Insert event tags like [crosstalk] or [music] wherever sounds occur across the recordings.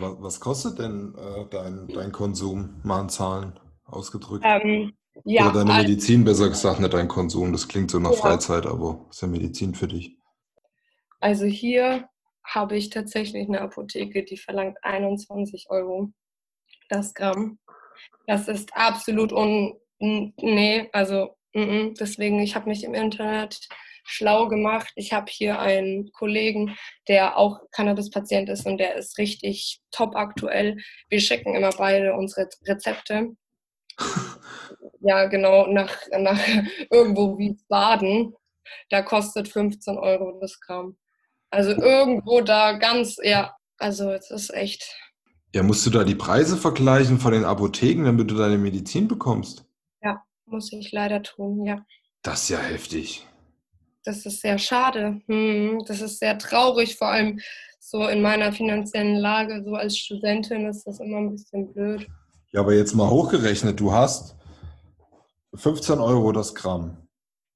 Was, was, kostet denn äh, dein, dein Konsum mal in Zahlen ausgedrückt? Ähm, ja, Oder deine Medizin, besser gesagt, nicht dein Konsum. Das klingt so nach ja. Freizeit, aber ist ja Medizin für dich. Also hier habe ich tatsächlich eine Apotheke, die verlangt 21 Euro das Gramm. Das ist absolut un... Nee, also deswegen, ich habe mich im Internet schlau gemacht. Ich habe hier einen Kollegen, der auch Cannabis-Patient ist und der ist richtig top aktuell. Wir schicken immer beide unsere Rezepte. [laughs] ja, genau, nach, nach irgendwo wie Baden. Da kostet 15 Euro das Gramm. Also irgendwo da ganz, ja, also es ist echt. Ja, musst du da die Preise vergleichen von den Apotheken, damit du deine Medizin bekommst? Ja, muss ich leider tun, ja. Das ist ja heftig. Das ist sehr schade. Hm, das ist sehr traurig, vor allem so in meiner finanziellen Lage, so als Studentin ist das immer ein bisschen blöd. Ja, aber jetzt mal hochgerechnet, du hast 15 Euro das Gramm.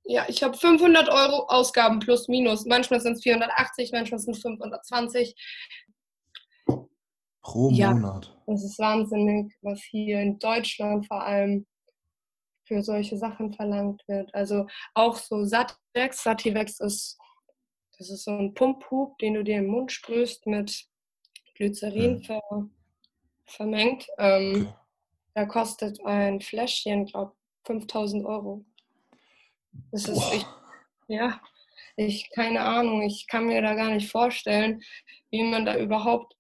Ja, ich habe 500 Euro Ausgaben plus minus. Manchmal sind es 480, manchmal sind es 520. Pro ja, Monat. Das ist wahnsinnig, was hier in Deutschland vor allem für solche Sachen verlangt wird. Also auch so Sativex. Sativex ist, das ist so ein Pumphub, den du dir im Mund sprühst mit Glycerin hm. ver, vermengt. Ähm, okay. Da kostet ein Fläschchen, glaube ich, 5000 Euro. Das ist, ich, ja, ich, keine Ahnung, ich kann mir da gar nicht vorstellen, wie man da überhaupt.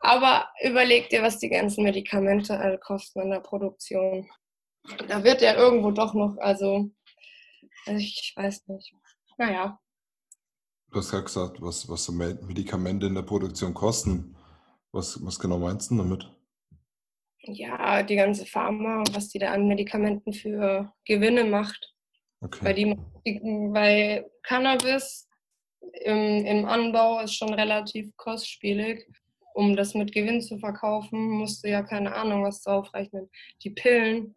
Aber überleg dir, was die ganzen Medikamente alle kosten in der Produktion. Da wird ja irgendwo doch noch, also, ich weiß nicht. Naja. Du hast ja gesagt, was, was so Medikamente in der Produktion kosten. Was, was genau meinst du damit? Ja, die ganze Pharma, was die da an Medikamenten für Gewinne macht. Okay. Weil, die, weil Cannabis im, im Anbau ist schon relativ kostspielig. Um das mit Gewinn zu verkaufen, musst du ja keine Ahnung was draufrechnen. Die Pillen,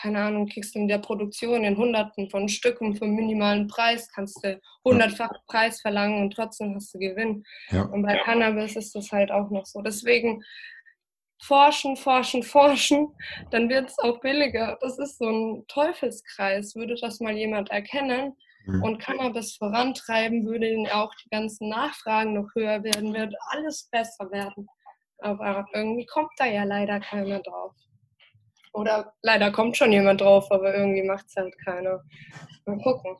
keine Ahnung, kriegst du in der Produktion in Hunderten von Stücken für minimalen Preis, kannst du hundertfach Preis verlangen und trotzdem hast du Gewinn. Ja. Und bei Cannabis ist das halt auch noch so. Deswegen forschen, forschen, [laughs] forschen, dann wird es auch billiger. Das ist so ein Teufelskreis. Würde das mal jemand erkennen mhm. und Cannabis vorantreiben, würde auch die ganzen Nachfragen noch höher werden, wird alles besser werden. Aber irgendwie kommt da ja leider keiner drauf. Oder leider kommt schon jemand drauf, aber irgendwie macht es halt keiner. Mal gucken.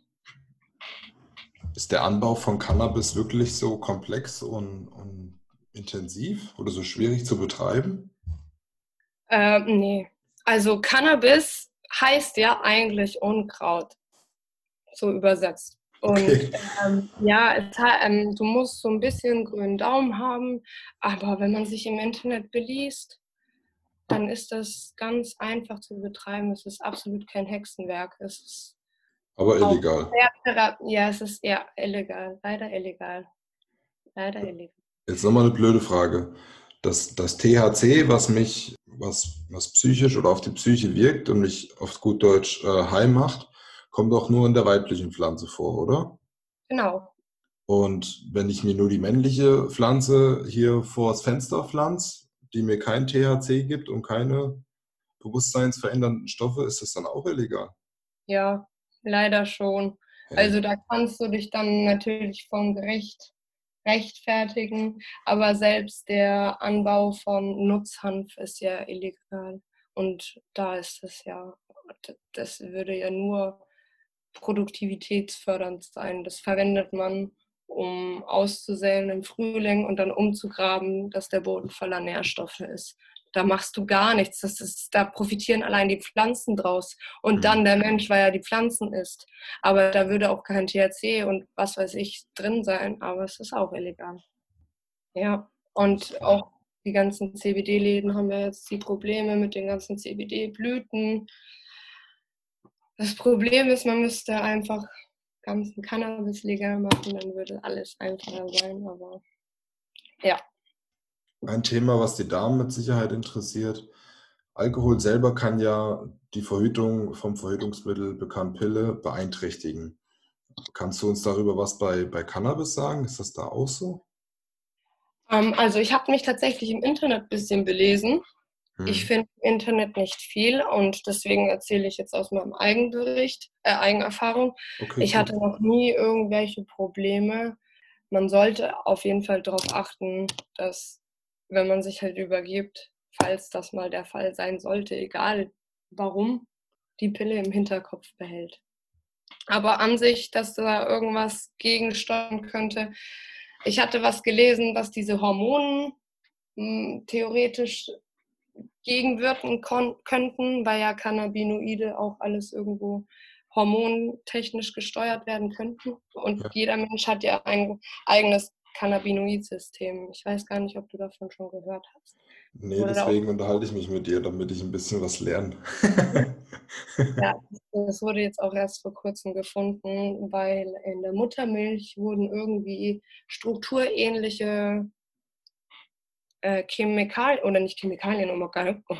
Ist der Anbau von Cannabis wirklich so komplex und, und intensiv oder so schwierig zu betreiben? Äh, nee. Also Cannabis heißt ja eigentlich Unkraut, so übersetzt. Und okay. ähm, ja, es, ähm, du musst so ein bisschen grünen Daumen haben, aber wenn man sich im Internet beliest, dann ist das ganz einfach zu betreiben. Es ist absolut kein Hexenwerk. Es ist aber illegal. Ja, es ist eher illegal. Leider illegal. Leider illegal. Jetzt nochmal eine blöde Frage. Das, das THC, was mich, was, was psychisch oder auf die Psyche wirkt und mich auf gut Deutsch äh, heim macht, kommt auch nur in der weiblichen Pflanze vor, oder? Genau. Und wenn ich mir nur die männliche Pflanze hier vors Fenster pflanze, die mir kein THC gibt und keine bewusstseinsverändernden Stoffe, ist das dann auch illegal? Ja, leider schon. Also da kannst du dich dann natürlich vom Gericht rechtfertigen. Aber selbst der Anbau von Nutzhanf ist ja illegal. Und da ist es ja, das würde ja nur produktivitätsfördernd sein. Das verwendet man, um auszusäen im Frühling und dann umzugraben, dass der Boden voller Nährstoffe ist da machst du gar nichts. Das ist, da profitieren allein die Pflanzen draus. Und mhm. dann der Mensch, weil er die Pflanzen isst. Aber da würde auch kein THC und was weiß ich drin sein, aber es ist auch illegal. Ja, und auch die ganzen CBD-Läden haben ja jetzt die Probleme mit den ganzen CBD-Blüten. Das Problem ist, man müsste einfach ganzen Cannabis legal machen, dann würde alles einfacher sein. Aber ja, ein Thema, was die Damen mit Sicherheit interessiert. Alkohol selber kann ja die Verhütung vom Verhütungsmittel bekannt Pille beeinträchtigen. Kannst du uns darüber was bei, bei Cannabis sagen? Ist das da auch so? Ähm, also ich habe mich tatsächlich im Internet ein bisschen belesen. Hm. Ich finde im Internet nicht viel und deswegen erzähle ich jetzt aus meinem Eigenbericht, äh, Eigenerfahrung. Okay, ich hatte noch nie irgendwelche Probleme. Man sollte auf jeden Fall darauf achten, dass wenn man sich halt übergibt, falls das mal der Fall sein sollte, egal warum, die Pille im Hinterkopf behält. Aber an sich, dass da irgendwas gegensteuern könnte. Ich hatte was gelesen, was diese Hormone hm, theoretisch gegenwirken könnten, weil ja Cannabinoide auch alles irgendwo hormontechnisch gesteuert werden könnten. Und ja. jeder Mensch hat ja ein eigenes Cannabinoid-System. Ich weiß gar nicht, ob du davon schon gehört hast. Nee, Oder deswegen unterhalte ich mich mit dir, damit ich ein bisschen was lerne. [laughs] ja, das wurde jetzt auch erst vor kurzem gefunden, weil in der Muttermilch wurden irgendwie strukturähnliche äh, Chemikalien, oder nicht Chemikalien, oh oh,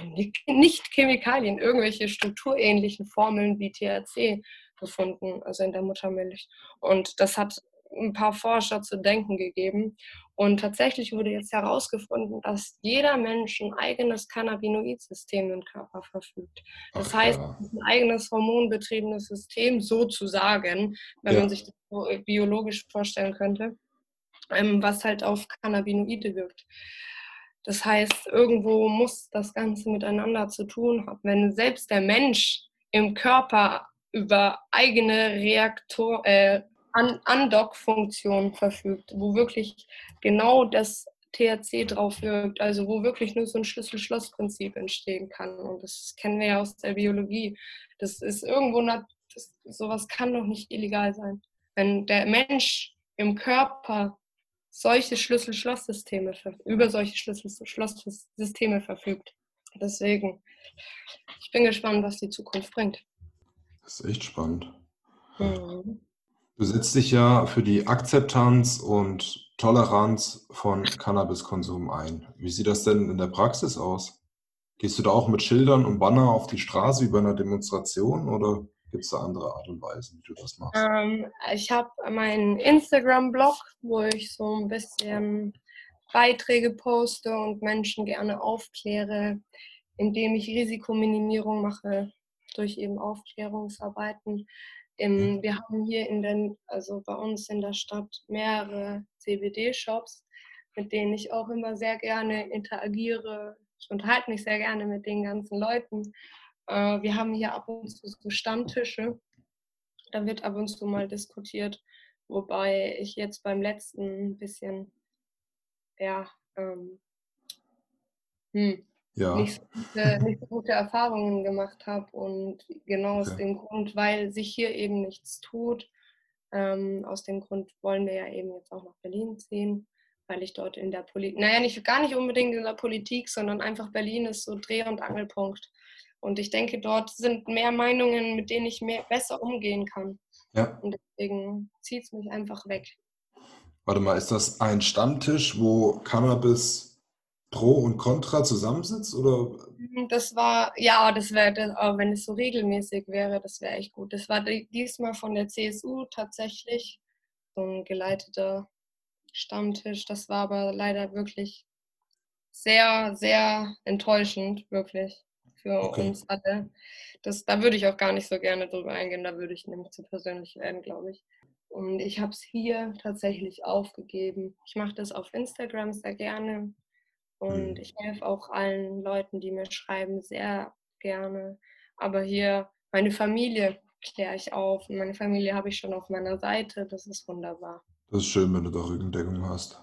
nicht Chemikalien, irgendwelche strukturähnlichen Formeln wie THC gefunden, also in der Muttermilch. Und das hat ein paar Forscher zu denken gegeben. Und tatsächlich wurde jetzt herausgefunden, dass jeder Mensch ein eigenes Cannabinoid-System im Körper verfügt. Das Ach, heißt, ja. ein eigenes hormonbetriebenes System sozusagen, wenn ja. man sich das biologisch vorstellen könnte, ähm, was halt auf Cannabinoide wirkt. Das heißt, irgendwo muss das Ganze miteinander zu tun haben. Wenn selbst der Mensch im Körper über eigene Reaktor, äh, Undock-Funktion verfügt, wo wirklich genau das THC drauf wirkt, also wo wirklich nur so ein Schlüssel-Schloss-Prinzip entstehen kann. Und das kennen wir ja aus der Biologie. Das ist irgendwo, das, sowas kann doch nicht illegal sein. Wenn der Mensch im Körper solche Schlüssel-Schloss-Systeme, über solche Schlüssel-Schloss-Systeme verfügt. Deswegen, ich bin gespannt, was die Zukunft bringt. Das ist echt spannend. Mhm. Du setzt dich ja für die Akzeptanz und Toleranz von Cannabiskonsum ein. Wie sieht das denn in der Praxis aus? Gehst du da auch mit Schildern und Banner auf die Straße über eine Demonstration oder gibt es da andere Art und Weise, wie du das machst? Ähm, ich habe meinen Instagram-Blog, wo ich so ein bisschen Beiträge poste und Menschen gerne aufkläre, indem ich Risikominimierung mache durch eben Aufklärungsarbeiten. Im, mhm. wir haben hier in den, also bei uns in der Stadt mehrere CBD-Shops, mit denen ich auch immer sehr gerne interagiere. Ich unterhalte mich sehr gerne mit den ganzen Leuten. Äh, wir haben hier ab und zu so Stammtische. Da wird ab und zu mal diskutiert, wobei ich jetzt beim letzten ein bisschen, ja, ähm, hm, ja. nicht, so gute, nicht so gute Erfahrungen gemacht habe. Und genau okay. aus dem Grund, weil sich hier eben nichts tut, ähm, aus dem Grund wollen wir ja eben jetzt auch nach Berlin ziehen, weil ich dort in der Politik, naja, nicht, gar nicht unbedingt in der Politik, sondern einfach Berlin ist so Dreh- und Angelpunkt. Und ich denke, dort sind mehr Meinungen, mit denen ich mehr, besser umgehen kann. Ja. Und deswegen zieht es mich einfach weg. Warte mal, ist das ein Stammtisch, wo Cannabis Pro und Contra zusammensitzt? Oder? Mhm, das war, ja, das wäre, wenn es so regelmäßig wäre, das wäre echt gut. Das war diesmal von der CSU tatsächlich so ein geleiteter Stammtisch. Das war aber leider wirklich sehr, sehr enttäuschend, wirklich für okay. uns alle. Das, da würde ich auch gar nicht so gerne drüber eingehen, da würde ich nämlich zu persönlich werden, glaube ich. Und ich habe es hier tatsächlich aufgegeben. Ich mache das auf Instagram sehr gerne. Und mhm. ich helfe auch allen Leuten, die mir schreiben, sehr gerne. Aber hier meine Familie kläre ich auf. Und meine Familie habe ich schon auf meiner Seite. Das ist wunderbar. Das ist schön, wenn du da Rückendeckung hast.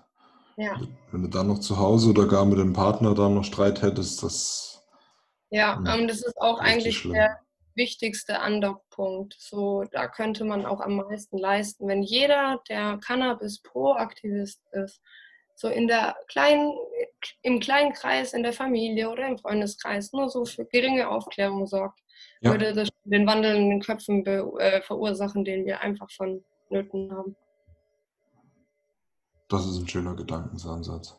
Ja. Wenn du dann noch zu Hause oder gar mit dem Partner dann noch Streit hättest, das. Ja, hm, ähm, das ist auch eigentlich der wichtigste Andockpunkt. So, da könnte man auch am meisten leisten. Wenn jeder, der Cannabis Pro-Aktivist ist, so in der kleinen, im kleinen Kreis, in der Familie oder im Freundeskreis nur so für geringe Aufklärung sorgt, ja. würde das den Wandel in den Köpfen be, äh, verursachen, den wir einfach von Nöten haben. Das ist ein schöner Gedankensansatz.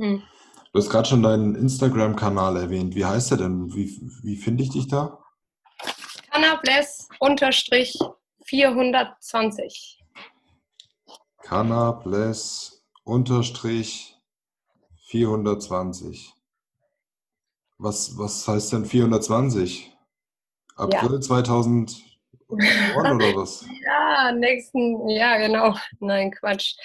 Hm. Du hast gerade schon deinen Instagram-Kanal erwähnt. Wie heißt der denn? Wie, wie finde ich dich da? Cannables-420. Cannables unterstrich 420. Was, was heißt denn 420? April ja. 2000 oder was? [laughs] ja, nächsten, ja, genau. Nein, Quatsch.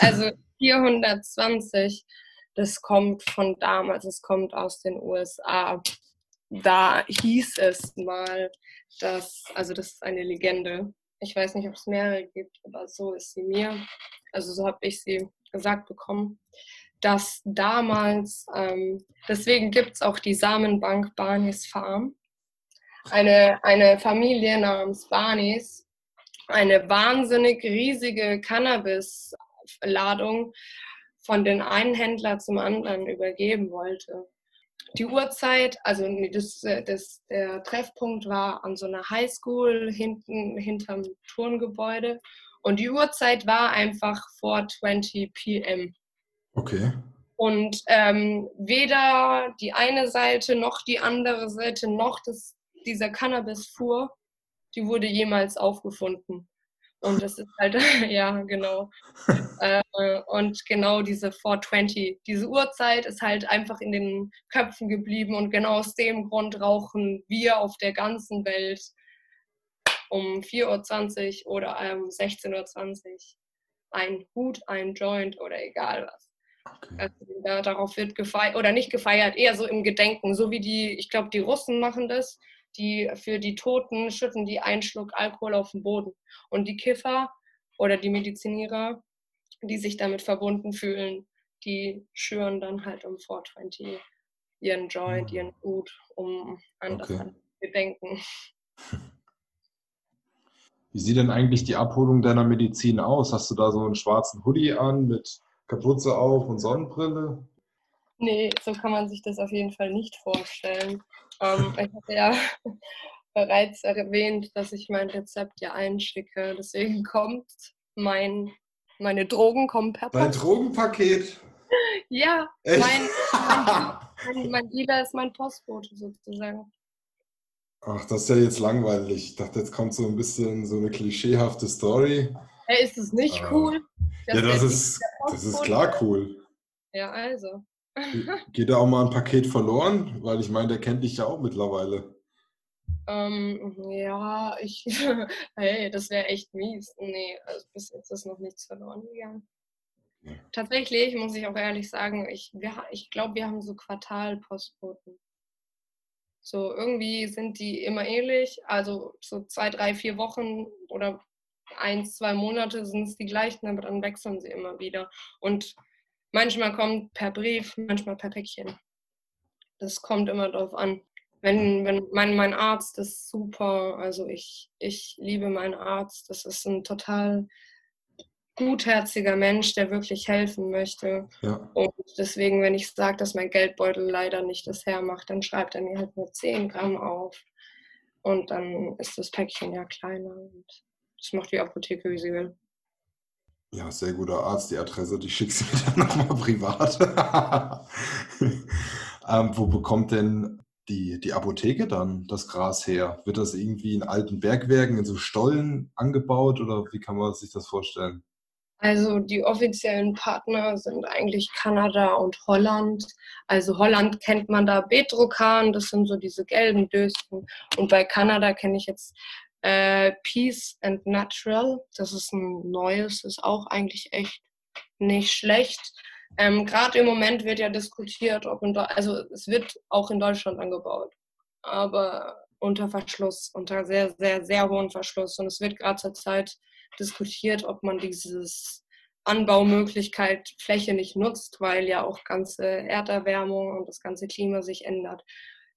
Also 420, das kommt von damals, es kommt aus den USA. Da hieß es mal, dass, also das ist eine Legende. Ich weiß nicht, ob es mehrere gibt, aber so ist sie mir. Also so habe ich sie gesagt bekommen, dass damals, ähm, deswegen gibt es auch die Samenbank Barneys Farm eine, eine Familie namens Barneys eine wahnsinnig riesige Cannabis-Ladung von den einen Händler zum anderen übergeben wollte. Die Uhrzeit, also das, das, der Treffpunkt war an so einer Highschool hinten hinterm Turngebäude und die Uhrzeit war einfach vor 20 p.m. Okay. Und ähm, weder die eine Seite noch die andere Seite noch das dieser Cannabisfuhr, die wurde jemals aufgefunden. Und das ist halt, [laughs] ja, genau. äh, und genau diese 420, diese Uhrzeit ist halt einfach in den Köpfen geblieben und genau aus dem Grund rauchen wir auf der ganzen Welt um 4.20 Uhr oder um 16.20 Uhr ein Hut, ein Joint oder egal was. Okay. Also, ja, darauf wird gefeiert, oder nicht gefeiert, eher so im Gedenken, so wie die, ich glaube, die Russen machen das, die für die Toten schütten die einen Schluck Alkohol auf den Boden. Und die Kiffer oder die Medizinierer, die sich damit verbunden fühlen, die schüren dann halt um 420 ihren Joint, mhm. ihren Hut, um an okay. das Gedenken. [laughs] Wie sieht denn eigentlich die Abholung deiner Medizin aus? Hast du da so einen schwarzen Hoodie an mit Kapuze auf und Sonnenbrille? Nee, so kann man sich das auf jeden Fall nicht vorstellen. Ähm, ich hatte ja [laughs] bereits erwähnt, dass ich mein Rezept ja einschicke. Deswegen kommt mein, meine Drogen kommen per Post. Dein Drogenpaket? [laughs] Ja, mein, mein, [laughs] mein Dealer ist mein Postbote sozusagen. Ach, das ist ja jetzt langweilig. Ich dachte, jetzt kommt so ein bisschen so eine klischeehafte Story. Hey, ist es nicht ah. cool? ja, das ist, das ist klar cool. Ja, also. [laughs] Geht da auch mal ein Paket verloren? Weil ich meine, der kennt dich ja auch mittlerweile. Ähm, ja, ich, [laughs] hey, das wäre echt mies. Nee, also bis jetzt ist noch nichts verloren gegangen. Ja. Tatsächlich muss ich auch ehrlich sagen, ich, ich glaube, wir haben so Quartalpostboten. So irgendwie sind die immer ähnlich. Also so zwei, drei, vier Wochen oder eins, zwei Monate sind es die gleichen, aber dann wechseln sie immer wieder. Und Manchmal kommt per Brief, manchmal per Päckchen. Das kommt immer drauf an. Wenn, wenn mein, mein Arzt ist super, also ich, ich liebe meinen Arzt. Das ist ein total gutherziger Mensch, der wirklich helfen möchte. Ja. Und deswegen, wenn ich sage, dass mein Geldbeutel leider nicht das hermacht, dann schreibt er mir halt nur 10 Gramm auf. Und dann ist das Päckchen ja kleiner. Und das macht die Apotheke, wie sie will. Ja, sehr guter Arzt. Die Adresse, die schickst du mir [laughs] dann nochmal privat. [laughs] ähm, wo bekommt denn die, die Apotheke dann das Gras her? Wird das irgendwie in alten Bergwerken, in so Stollen angebaut oder wie kann man sich das vorstellen? Also die offiziellen Partner sind eigentlich Kanada und Holland. Also Holland kennt man da Bedrokan, das sind so diese gelben Döschen. Und bei Kanada kenne ich jetzt äh, Peace and Natural, das ist ein neues, ist auch eigentlich echt nicht schlecht. Ähm, Gerade im Moment wird ja diskutiert, ob in also es wird auch in Deutschland angebaut, aber unter Verschluss, unter sehr, sehr, sehr hohem Verschluss. Und es wird gerade zur Zeit diskutiert, ob man dieses Anbaumöglichkeit Fläche nicht nutzt, weil ja auch ganze Erderwärmung und das ganze Klima sich ändert.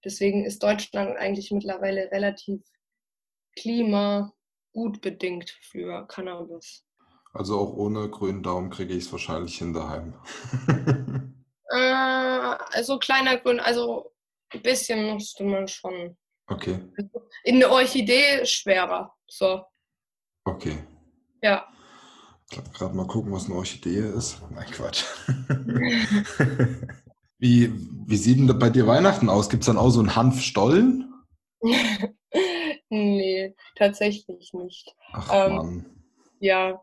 Deswegen ist Deutschland eigentlich mittlerweile relativ Klima gut bedingt für Cannabis. Also auch ohne grünen Daumen kriege ich es wahrscheinlich hin daheim. [laughs] äh, also kleiner Grün, also ein bisschen musste man schon. Okay. In eine Orchidee schwerer. So. Okay. Ja. Gerade mal gucken, was eine Orchidee ist. Nein, Quatsch. [laughs] wie, wie sieht denn bei dir Weihnachten aus? Gibt es dann auch so einen Hanfstollen? [laughs] Tatsächlich nicht. Ach, ähm, Mann. Ja,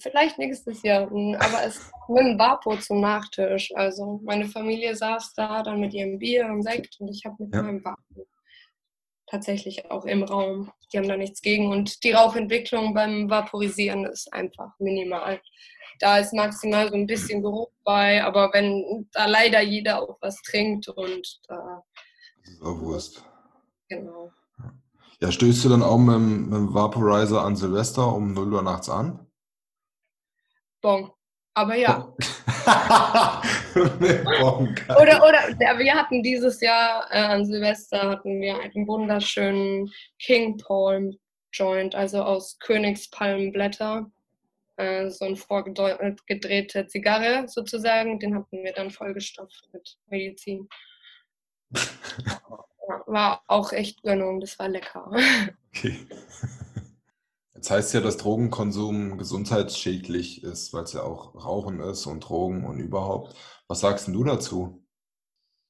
Vielleicht nächstes Jahr, aber es mit einem Vapo zum Nachtisch. Also meine Familie saß da dann mit ihrem Bier und Sekt und ich habe mit ja. meinem Vapo tatsächlich auch im Raum. Die haben da nichts gegen und die Rauchentwicklung beim Vaporisieren ist einfach minimal. Da ist maximal so ein bisschen Geruch bei, aber wenn da leider jeder auch was trinkt und da. Das ist auch Wurst. Genau. Ja, stößt du dann auch mit, mit dem Vaporizer an Silvester um 0 Uhr nachts an? Bon. Aber ja. bon, [laughs] oder, oder wir hatten dieses Jahr äh, an Silvester hatten wir einen wunderschönen King Palm Joint, also aus Königspalmenblätter. Äh, so eine vorgedrehte Zigarre sozusagen. Den hatten wir dann vollgestopft mit Medizin. [laughs] war auch echt Gönnung, das war lecker. [laughs] Okay. [laughs] Jetzt heißt ja, dass Drogenkonsum gesundheitsschädlich ist, weil es ja auch Rauchen ist und Drogen und überhaupt. Was sagst du dazu?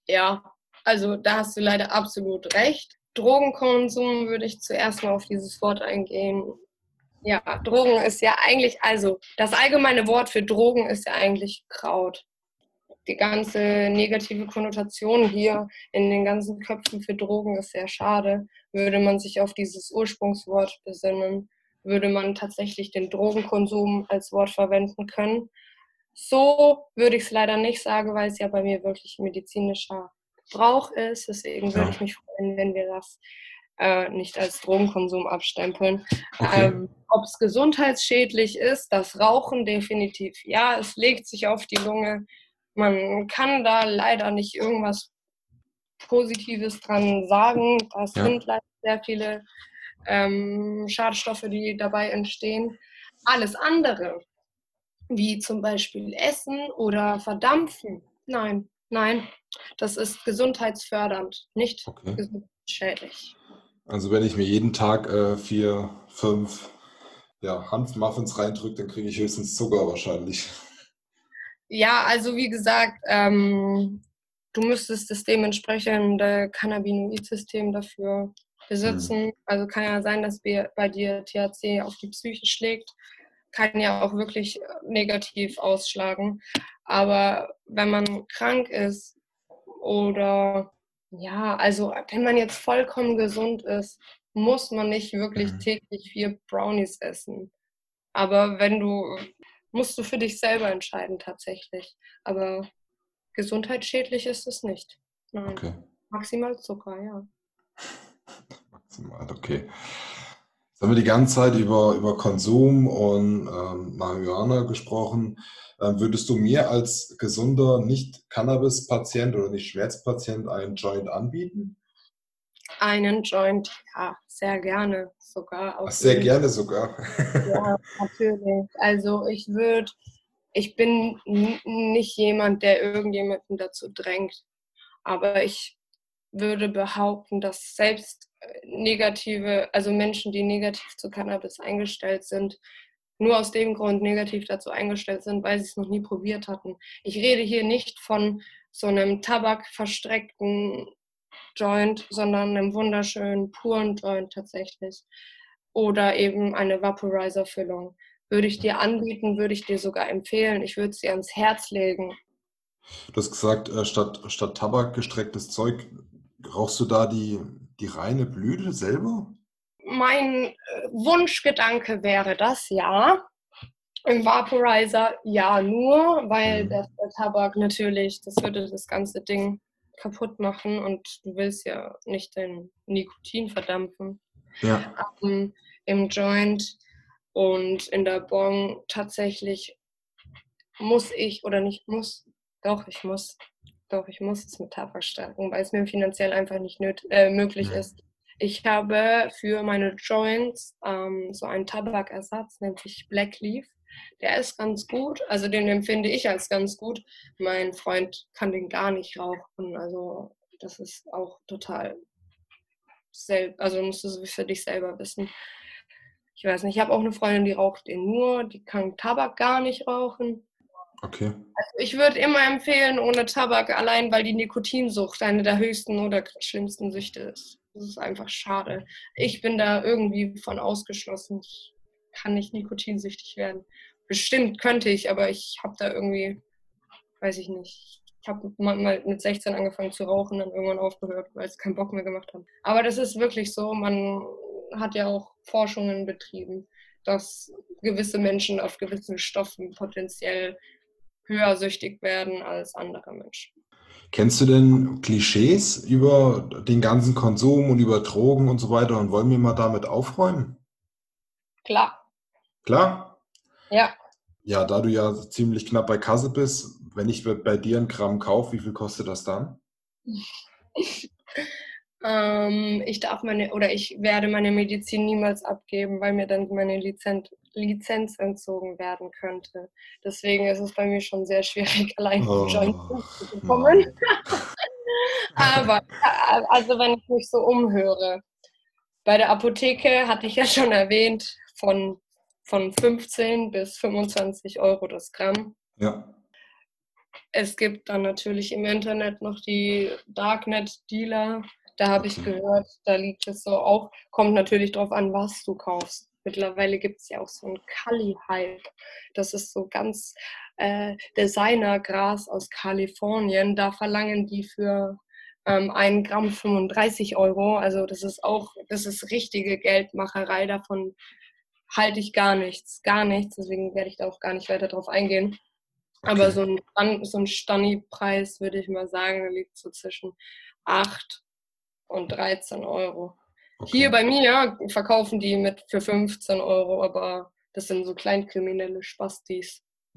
Ja, also da hast du leider absolut recht. Drogenkonsum würde ich zuerst mal auf dieses Wort eingehen. Ja, Drogen ist ja eigentlich, also das allgemeine Wort für Drogen ist ja eigentlich Kraut die ganze negative Konnotation hier in den ganzen Köpfen für Drogen ist sehr schade. Würde man sich auf dieses Ursprungswort besinnen, würde man tatsächlich den Drogenkonsum als Wort verwenden können. So würde ich es leider nicht sagen, weil es ja bei mir wirklich medizinischer Brauch ist. Deswegen würde ich mich freuen, wenn wir das äh, nicht als Drogenkonsum abstempeln. Okay. Ähm, Ob es gesundheitsschädlich ist, das Rauchen definitiv. Ja, es legt sich auf die Lunge man kann da leider nicht irgendwas Positives dran sagen. Das ja. sind leider sehr viele ähm, Schadstoffe, die dabei entstehen. Alles andere, wie zum Beispiel Essen oder Verdampfen, nein, nein, das ist gesundheitsfördernd, nicht okay. gesundheitsschädlich. Also wenn ich mir jeden Tag äh, vier, fünf ja, Hanfmuffins reindrücke, dann kriege ich höchstens Zucker wahrscheinlich. Ja, also wie gesagt, ähm, du müsstest das dementsprechende Cannabinoid-System dafür besitzen. Mhm. Also kann ja sein, dass bei dir THC auf die Psyche schlägt. Kann ja auch wirklich äh, negativ ausschlagen. Aber wenn man krank ist oder ja, also wenn man jetzt vollkommen gesund ist, muss man nicht wirklich mhm. täglich vier Brownies essen. Aber wenn du musst du für dich selber entscheiden tatsächlich. Aber gesundheitsschädlich ist es nicht. Nein. Okay. Maximal Zucker, ja. [laughs] Maximal, okay. Jetzt haben wir die ganze Zeit über, über Konsum und ähm, Marihuana gesprochen. Ähm, würdest du mir als gesunder Nicht-Cannabis-Patient oder Nicht-Schmerzpatient einen Joint anbieten? Einen Joint, ja, sehr gerne sogar. Ach, sehr gerne sogar. ja, [laughs] natürlich. Also ich würde, ich bin nicht jemand, der irgendjemanden dazu drängt. Aber ich würde behaupten, dass selbst äh, negative, also Menschen, die negativ zu Cannabis eingestellt sind, nur aus dem Grund negativ dazu eingestellt sind, weil sie es noch nie probiert hatten. Ich rede hier nicht von so einem tabakverstreckten Joint, sondern einem wunderschönen puren Joint tatsächlich. Oder eben eine Vaporizer-Füllung. Würde ich dir anbieten, würde ich dir sogar empfehlen. Ich würde sie ans Herz legen. Du hast gesagt, äh, statt, statt Tabak gestrecktes Zeug, rauchst du da die, die reine Blüte selber? Mein äh, Wunschgedanke wäre das, ja. Im Vaporizer ja nur, weil mhm. der, der Tabak natürlich, das würde das ganze Ding kaputt machen und du willst ja nicht dein Nikotin verdampfen. Ja. Ähm, Im Joint und in der Bong tatsächlich muss ich oder nicht muss, doch, ich muss, doch, ich muss es mit Tabak stärken, weil es mir finanziell einfach nicht äh, möglich ja. ist. Ich habe für meine Joints ähm, so einen Tabakersatz, nennt sich Black Leaf. Der ist ganz gut, also den empfinde ich als ganz gut. Mein Freund kann den gar nicht rauchen, also das ist auch total selbst, also musst du für dich selber wissen. Ich weiß nicht, ich habe auch eine Freundin, die raucht den nur, die kann Tabak gar nicht rauchen. Okay. Also ich würde immer empfehlen, ohne Tabak, allein weil die Nikotinsucht eine der höchsten oder schlimmsten Süchte ist. Das ist einfach schade. Ich bin da irgendwie von ausgeschlossen. Ich kann nicht nikotinsüchtig werden. Bestimmt könnte ich, aber ich habe da irgendwie, weiß ich nicht. Ich habe mal mit 16 angefangen zu rauchen, dann irgendwann aufgehört, weil es keinen Bock mehr gemacht hat. Aber das ist wirklich so, man hat ja auch Forschungen betrieben, dass gewisse Menschen auf gewissen Stoffen potenziell höher süchtig werden als andere Menschen. Kennst du denn Klischees über den ganzen Konsum und über Drogen und so weiter und wollen wir mal damit aufräumen? Klar. Klar? Ja. Ja, da du ja ziemlich knapp bei Kasse bist, wenn ich bei dir ein Gramm kaufe, wie viel kostet das dann? [laughs] ähm, ich darf meine oder ich werde meine Medizin niemals abgeben, weil mir dann meine Lizenz, Lizenz entzogen werden könnte. Deswegen ist es bei mir schon sehr schwierig, [laughs] allein oh, zu bekommen. [laughs] Aber also wenn ich mich so umhöre, bei der Apotheke hatte ich ja schon erwähnt, von, von 15 bis 25 Euro das Gramm. Ja. Es gibt dann natürlich im Internet noch die Darknet-Dealer. Da habe ich gehört, da liegt es so auch, kommt natürlich drauf an, was du kaufst. Mittlerweile gibt es ja auch so ein Kali-Hype. Das ist so ganz äh, Designergras aus Kalifornien. Da verlangen die für ähm, 1 Gramm 35 Euro. Also das ist auch, das ist richtige Geldmacherei. Davon halte ich gar nichts, gar nichts. Deswegen werde ich da auch gar nicht weiter drauf eingehen. Okay. Aber so ein, so ein Stani-Preis, würde ich mal sagen, liegt so zwischen 8 und 13 Euro. Okay. Hier bei mir verkaufen die mit für 15 Euro, aber das sind so kleinkriminelle Spastis. [laughs]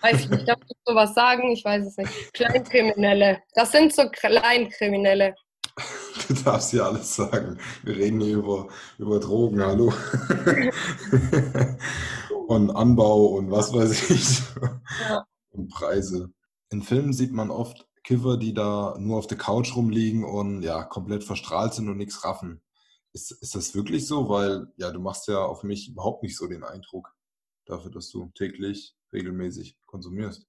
weiß ich nicht, darf ich sowas sagen? Ich weiß es nicht. Kleinkriminelle. Das sind so Kleinkriminelle. [laughs] Du darfst ja alles sagen. Wir reden hier über, über Drogen, hallo. [laughs] und Anbau und was weiß ich. Ja. Und Preise. In Filmen sieht man oft Kiffer, die da nur auf der Couch rumliegen und ja, komplett verstrahlt sind und nichts raffen. Ist, ist das wirklich so? Weil ja, du machst ja auf mich überhaupt nicht so den Eindruck dafür, dass du täglich regelmäßig konsumierst.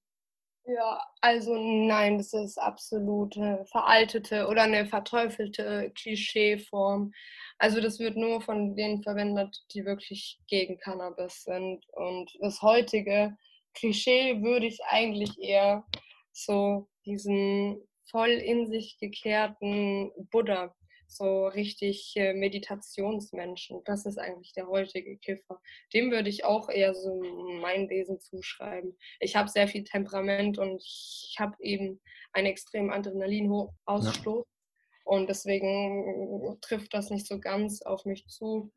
Ja, also nein, das ist absolute veraltete oder eine verteufelte Klischeeform. Also das wird nur von denen verwendet, die wirklich gegen Cannabis sind. Und das heutige Klischee würde ich eigentlich eher so diesen voll in sich gekehrten Buddha, so richtig äh, Meditationsmenschen. Das ist eigentlich der heutige Kiffer. Dem würde ich auch eher so mein Wesen zuschreiben. Ich habe sehr viel Temperament und ich habe eben einen extremen Adrenalinausstoß. Ja. Und deswegen trifft das nicht so ganz auf mich zu.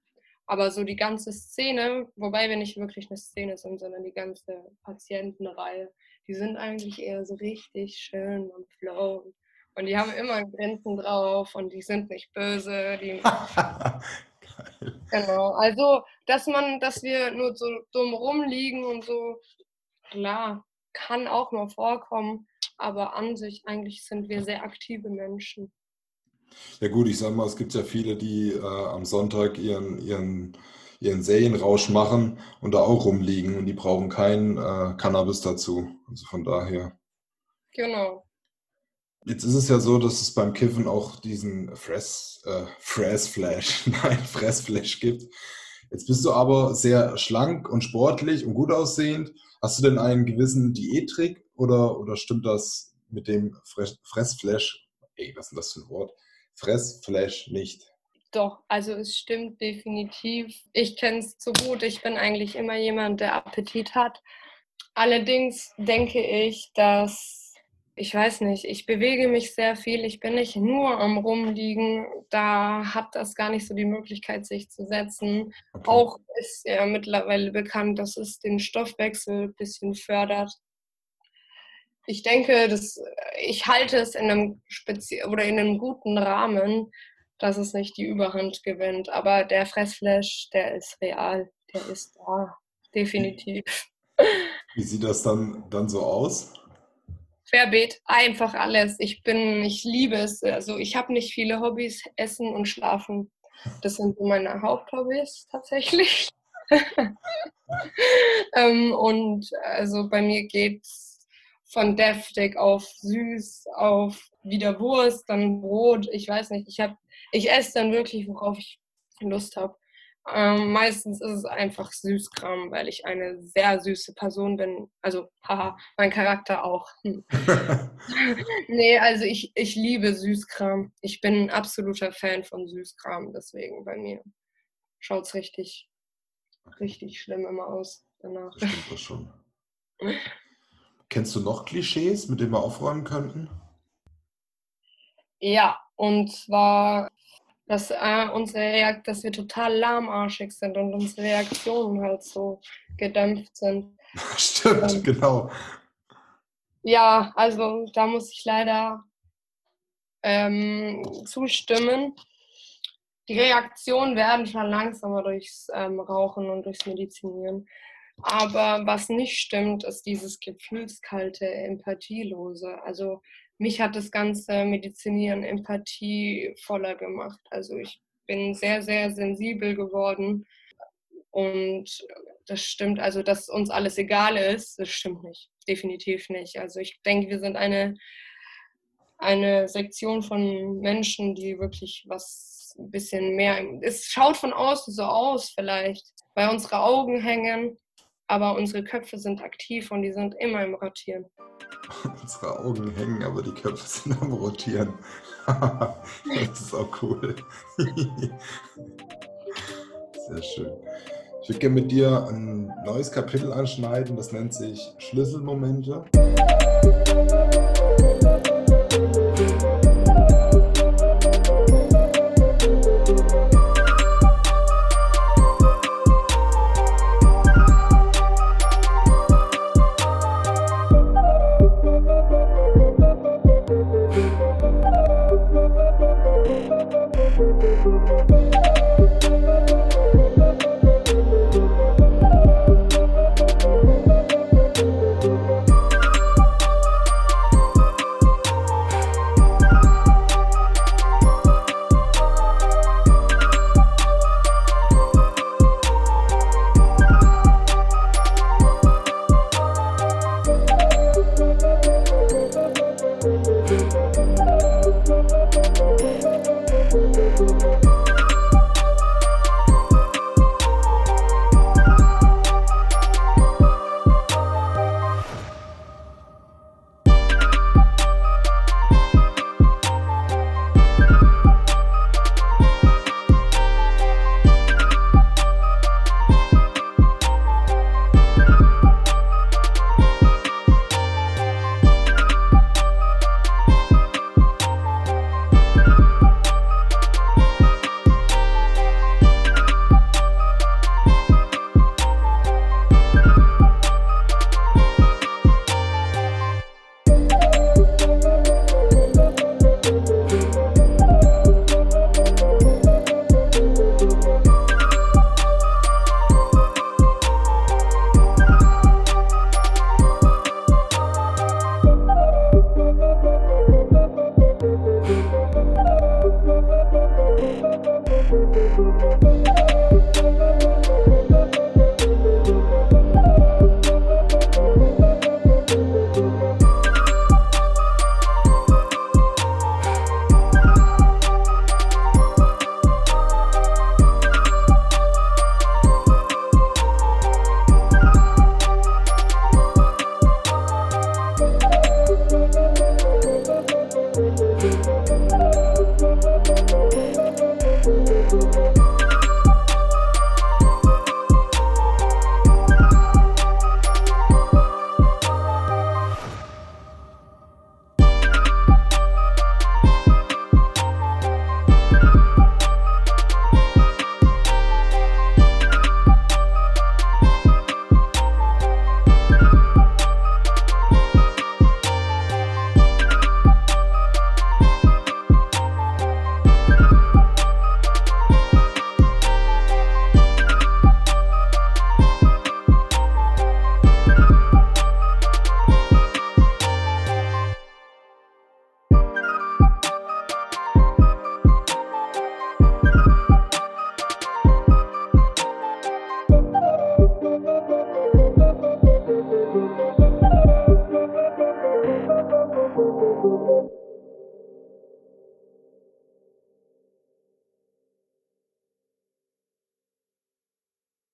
Aber so die ganze Szene, wobei wir nicht wirklich eine Szene sind, sondern die ganze Patientenreihe, die sind eigentlich eher so richtig schön und flow. Und die haben immer Grenzen drauf und die sind nicht böse. [laughs] Genau. Also, dass man, dass wir nur so dumm rumliegen und so, klar, kann auch mal vorkommen, aber an sich eigentlich sind wir sehr aktive Menschen. Ja gut, ich sag mal, es gibt ja viele, die äh, am Sonntag ihren, ihren ihren Serienrausch machen und da auch rumliegen und die brauchen kein äh, Cannabis dazu. Also von daher. Genau. Jetzt ist es ja so, dass es beim Kiffen auch diesen Fress, äh, Fressflash, [laughs] nein, Fressflash gibt. Jetzt bist du aber sehr schlank und sportlich und gut aussehend. Hast du denn einen gewissen Diättrick oder, oder stimmt das mit dem Fressflash, ey, was ist denn das für ein Wort? Fressflash nicht? Doch, also es stimmt definitiv. Ich kenne es zu gut. Ich bin eigentlich immer jemand, der Appetit hat. Allerdings denke ich, dass, ich weiß nicht, ich bewege mich sehr viel. Ich bin nicht nur am Rumliegen. Da hat das gar nicht so die Möglichkeit, sich zu setzen. Okay. Auch ist ja mittlerweile bekannt, dass es den Stoffwechsel ein bisschen fördert. Ich denke, dass ich halte es in einem Spezi oder in einem guten Rahmen dass es nicht die Überhand gewinnt. Aber der Fressflash, der ist real, der ist da, definitiv. Wie sieht das dann, dann so aus? Querbeet, einfach alles. Ich bin, ich liebe es. Also ich habe nicht viele Hobbys, Essen und Schlafen. Das sind so meine Haupthobbys tatsächlich. [laughs] ähm, und also bei mir geht es von deftig auf süß, auf wieder Wurst, dann Brot. Ich weiß nicht, ich habe ich esse dann wirklich, worauf ich Lust habe. Ähm, meistens ist es einfach Süßkram, weil ich eine sehr süße Person bin. Also, haha, mein Charakter auch. Hm. [laughs] nee, also ich, ich liebe Süßkram. Ich bin ein absoluter Fan von Süßkram, deswegen bei mir schaut es richtig, richtig schlimm immer aus danach. Das stimmt das schon. [laughs] Kennst du noch Klischees, mit denen wir aufräumen könnten? Ja, und zwar dass, äh, unsere dass wir total lahmarschig sind und unsere Reaktionen halt so gedämpft sind. [laughs] Stimmt, ähm, genau. Ja, also da muss ich leider ähm, zustimmen. Die Reaktionen werden schon langsamer durchs ähm, Rauchen und durchs Medizinieren. Aber was nicht stimmt, ist dieses gefühlskalte, empathielose. Also mich hat das ganze Medizinieren empathievoller gemacht. Also ich bin sehr, sehr sensibel geworden und das stimmt, also dass uns alles egal ist, das stimmt nicht, definitiv nicht. Also ich denke, wir sind eine, eine Sektion von Menschen, die wirklich was ein bisschen mehr, es schaut von außen so aus vielleicht, weil unsere Augen hängen, aber unsere Köpfe sind aktiv und die sind immer im Rotieren. [laughs] Unsere Augen hängen, aber die Köpfe sind am Rotieren. [laughs] das ist auch cool. [laughs] Sehr schön. Ich würde gerne mit dir ein neues Kapitel anschneiden, das nennt sich Schlüsselmomente.